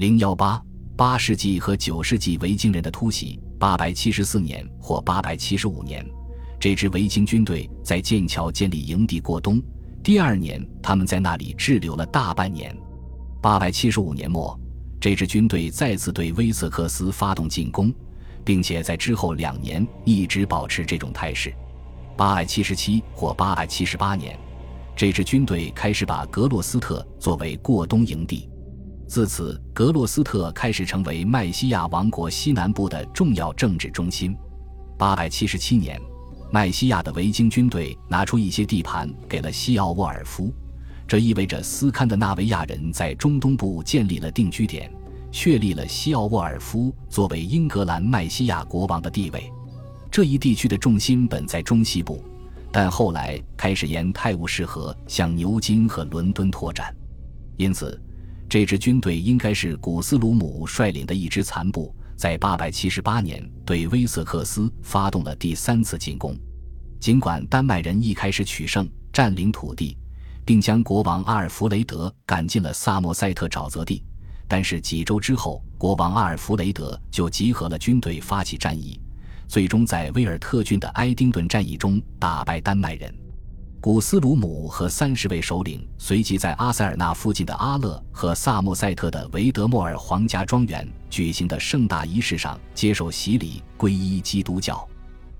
零幺八八世纪和九世纪维京人的突袭。八百七十四年或八百七十五年，这支维京军队在剑桥建立营地过冬。第二年，他们在那里滞留了大半年。八百七十五年末，这支军队再次对威瑟克斯发动进攻，并且在之后两年一直保持这种态势。八百七十七或八百七十八年，这支军队开始把格洛斯特作为过冬营地。自此，格洛斯特开始成为麦西亚王国西南部的重要政治中心。八百七十七年，麦西亚的维京军队拿出一些地盘给了西奥沃尔夫。这意味着斯堪的纳维亚人在中东部建立了定居点，确立了西奥沃尔夫作为英格兰麦西亚国王的地位。这一地区的重心本在中西部，但后来开始沿泰晤士河向牛津和伦敦拓展，因此，这支军队应该是古斯鲁姆率领的一支残部，在878年对威瑟克斯发动了第三次进攻。尽管丹麦人一开始取胜，占领土地。并将国王阿尔弗雷德赶进了萨默塞特沼泽地，但是几周之后，国王阿尔弗雷德就集合了军队发起战役，最终在威尔特郡的埃丁顿战役中打败丹麦人。古斯鲁姆和三十位首领随即在阿塞尔纳附近的阿勒和萨默塞特的维德莫尔皇家庄园举行的盛大仪式上接受洗礼，皈依基督教。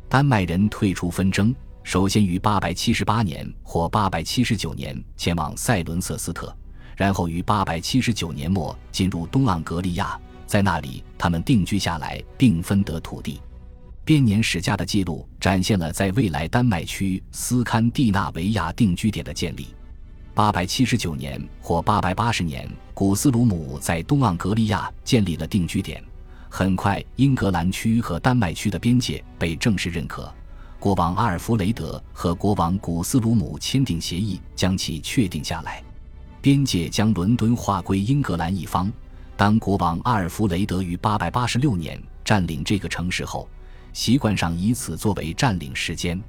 丹麦人退出纷争。首先于878年或879年前往塞伦瑟斯特，然后于879年末进入东盎格利亚，在那里他们定居下来并分得土地。编年史家的记录展现了在未来丹麦区斯堪的纳维亚定居点的建立。879年或880年，古斯鲁姆在东盎格利亚建立了定居点。很快，英格兰区和丹麦区的边界被正式认可。国王阿尔弗雷德和国王古斯鲁姆签订协议，将其确定下来。边界将伦敦划归英格兰一方。当国王阿尔弗雷德于886年占领这个城市后，习惯上以此作为占领时间。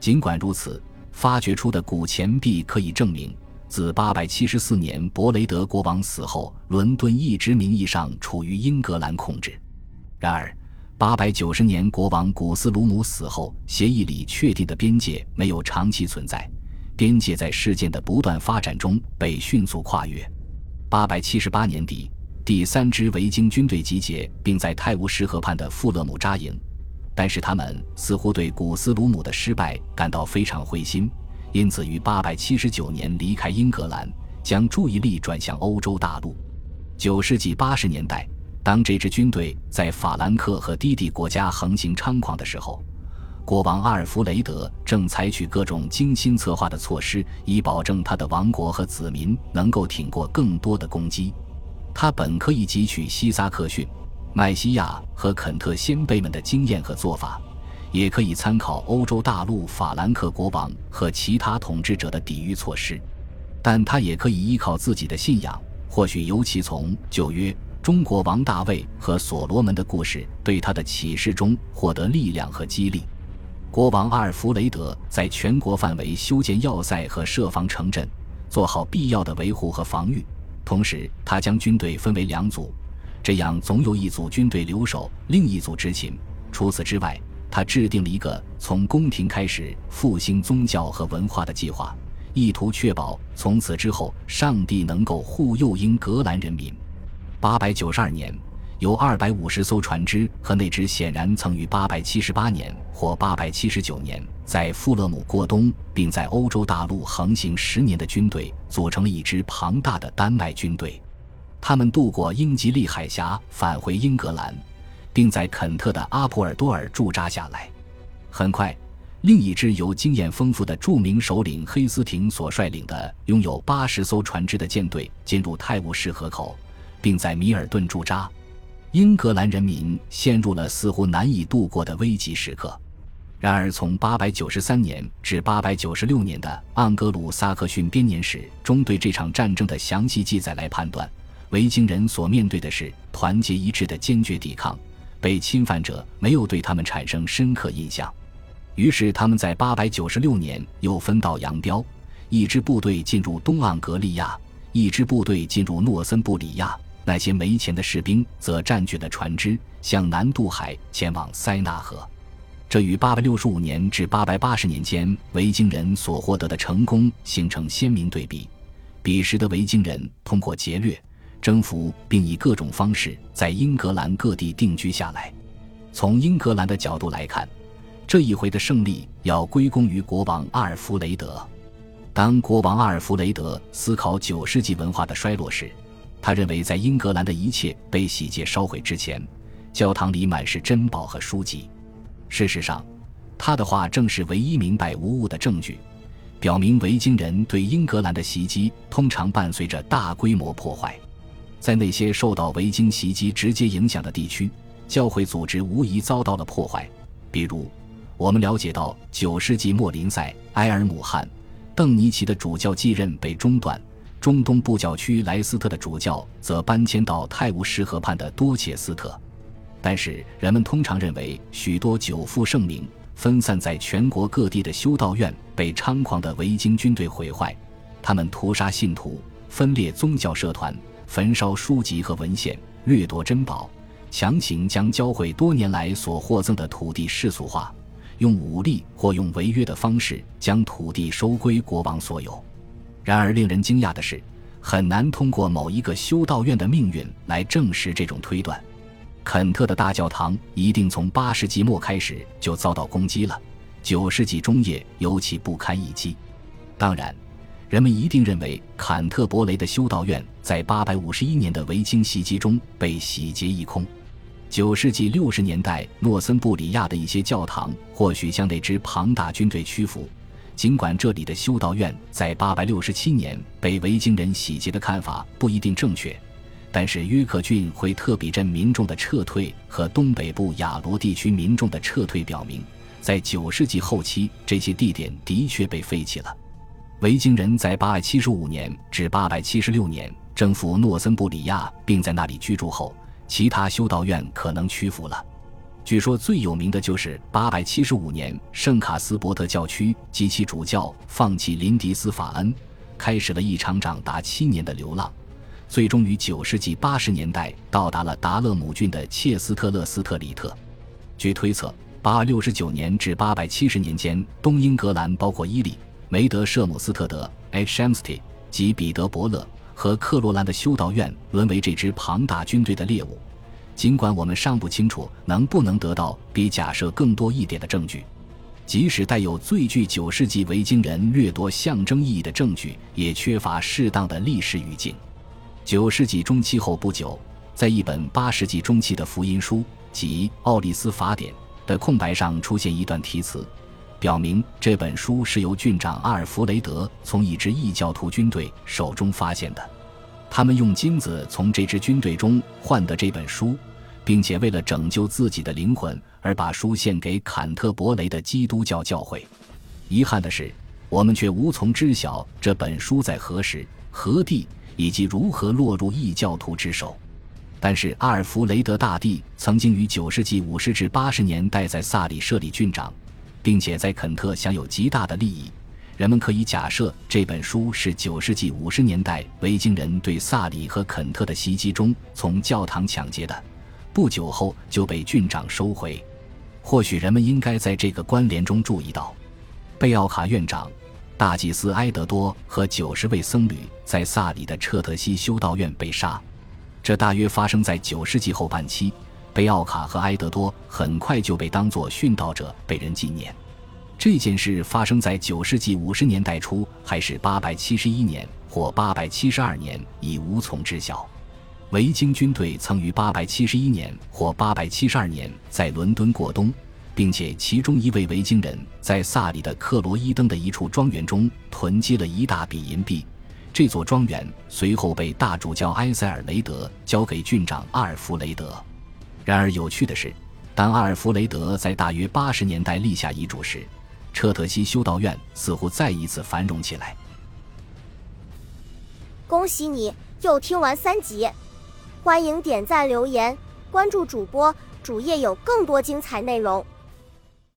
尽管如此，发掘出的古钱币可以证明，自874年伯雷德国王死后，伦敦一直名义上处于英格兰控制。然而，八百九十年，国王古斯鲁姆死后，协议里确定的边界没有长期存在。边界在事件的不断发展中被迅速跨越。八百七十八年底，第三支维京军队集结，并在泰晤士河畔的富勒姆扎营。但是他们似乎对古斯鲁姆的失败感到非常灰心，因此于八百七十九年离开英格兰，将注意力转向欧洲大陆。九世纪八十年代。当这支军队在法兰克和低地国家横行猖狂的时候，国王阿尔弗雷德正采取各种精心策划的措施，以保证他的王国和子民能够挺过更多的攻击。他本可以汲取西萨克逊、麦西亚和肯特先辈们的经验和做法，也可以参考欧洲大陆法兰克国王和其他统治者的抵御措施，但他也可以依靠自己的信仰，或许尤其从旧约。中国王大卫和所罗门的故事对他的启示中获得力量和激励。国王阿尔弗雷德在全国范围修建要塞和设防城镇，做好必要的维护和防御。同时，他将军队分为两组，这样总有一组军队留守，另一组执勤。除此之外，他制定了一个从宫廷开始复兴宗教和文化的计划，意图确保从此之后上帝能够护佑英格兰人民。八百九十二年，有二百五十艘船只和那支显然曾于八百七十八年或八百七十九年在富勒姆过冬，并在欧洲大陆横行十年的军队，组成了一支庞大的丹麦军队。他们渡过英吉利海峡，返回英格兰，并在肯特的阿普尔多尔驻扎下来。很快，另一支由经验丰富的著名首领黑斯廷所率领的、拥有八十艘船只的舰队进入泰晤士河口。并在米尔顿驻扎，英格兰人民陷入了似乎难以度过的危急时刻。然而，从893年至896年的盎格鲁撒克逊编年史中对这场战争的详细记载来判断，维京人所面对的是团结一致的坚决抵抗，被侵犯者没有对他们产生深刻印象。于是，他们在896年又分道扬镳，一支部队进入东盎格利亚，一支部队进入诺森布里亚。那些没钱的士兵则占据了船只，向南渡海前往塞纳河。这与865年至880年间维京人所获得的成功形成鲜明对比。彼时的维京人通过劫掠、征服，并以各种方式在英格兰各地定居下来。从英格兰的角度来看，这一回的胜利要归功于国王阿尔弗雷德。当国王阿尔弗雷德思考九世纪文化的衰落时，他认为在英格兰的一切被洗劫烧毁之前，教堂里满是珍宝和书籍。事实上，他的话正是唯一明白无误的证据。表明维京人对英格兰的袭击通常伴随着大规模破坏，在那些受到维京袭击直接影响的地区，教会组织无疑遭到了破坏。比如，我们了解到，九世纪末林赛埃尔姆汉邓尼奇的主教继任被中断，中东部教区莱斯特的主教则搬迁到泰晤士河畔的多切斯特。但是，人们通常认为许多久负盛名。分散在全国各地的修道院被猖狂的维京军队毁坏，他们屠杀信徒，分裂宗教社团，焚烧书籍和文献，掠夺珍宝，强行将教会多年来所获赠的土地世俗化，用武力或用违约的方式将土地收归国王所有。然而，令人惊讶的是，很难通过某一个修道院的命运来证实这种推断。肯特的大教堂一定从八世纪末开始就遭到攻击了，九世纪中叶尤其不堪一击。当然，人们一定认为坎特伯雷的修道院在八百五十一年的维京袭击中被洗劫一空。九世纪六十年代，诺森布里亚的一些教堂或许向那支庞大军队屈服，尽管这里的修道院在八百六十七年被维京人洗劫的看法不一定正确。但是约克郡惠特比镇民众的撤退和东北部亚罗地区民众的撤退表明，在九世纪后期，这些地点的确被废弃了。维京人在八百七十五年至八百七十六年征服诺森布里亚，并在那里居住后，其他修道院可能屈服了。据说最有名的就是八百七十五年圣卡斯伯特教区及其主教放弃林迪斯法恩，开始了一场长达七年的流浪。最终于九世纪八十年代到达了达勒姆郡的切斯特勒斯特里特。据推测，八六十九年至八百七十年间，东英格兰包括伊利、梅德舍姆斯特德、H. m s t e 及彼得伯勒和克罗兰的修道院沦为这支庞大军队的猎物。尽管我们尚不清楚能不能得到比假设更多一点的证据，即使带有最具九世纪维京人掠夺象征意义的证据，也缺乏适当的历史语境。九世纪中期后不久，在一本八世纪中期的福音书即《奥利斯法典》的空白上出现一段题词，表明这本书是由郡长阿尔弗雷德从一支异教徒军队手中发现的。他们用金子从这支军队中换得这本书，并且为了拯救自己的灵魂而把书献给坎特伯雷的基督教教会。遗憾的是，我们却无从知晓这本书在何时何地。以及如何落入异教徒之手，但是阿尔弗雷德大帝曾经于九世纪五十至八十年代在萨里设立郡长，并且在肯特享有极大的利益。人们可以假设这本书是九世纪五十年代维京人对萨里和肯特的袭击中从教堂抢劫的，不久后就被郡长收回。或许人们应该在这个关联中注意到，贝奥卡院长。大祭司埃德多和九十位僧侣在萨里的彻特西修道院被杀，这大约发生在九世纪后半期。贝奥卡和埃德多很快就被当作殉道者被人纪念。这件事发生在九世纪五十年代初，还是八百七十一年或八百七十二年，已无从知晓。维京军队曾于八百七十一年或八百七十二年在伦敦过冬。并且，其中一位维京人在萨里的克罗伊登的一处庄园中囤积了一大笔银币。这座庄园随后被大主教埃塞尔雷德交给郡长阿尔弗雷德。然而，有趣的是，当阿尔弗雷德在大约八十年代立下遗嘱时，彻特西修道院似乎再一次繁荣起来。恭喜你又听完三集，欢迎点赞、留言、关注主播，主页有更多精彩内容。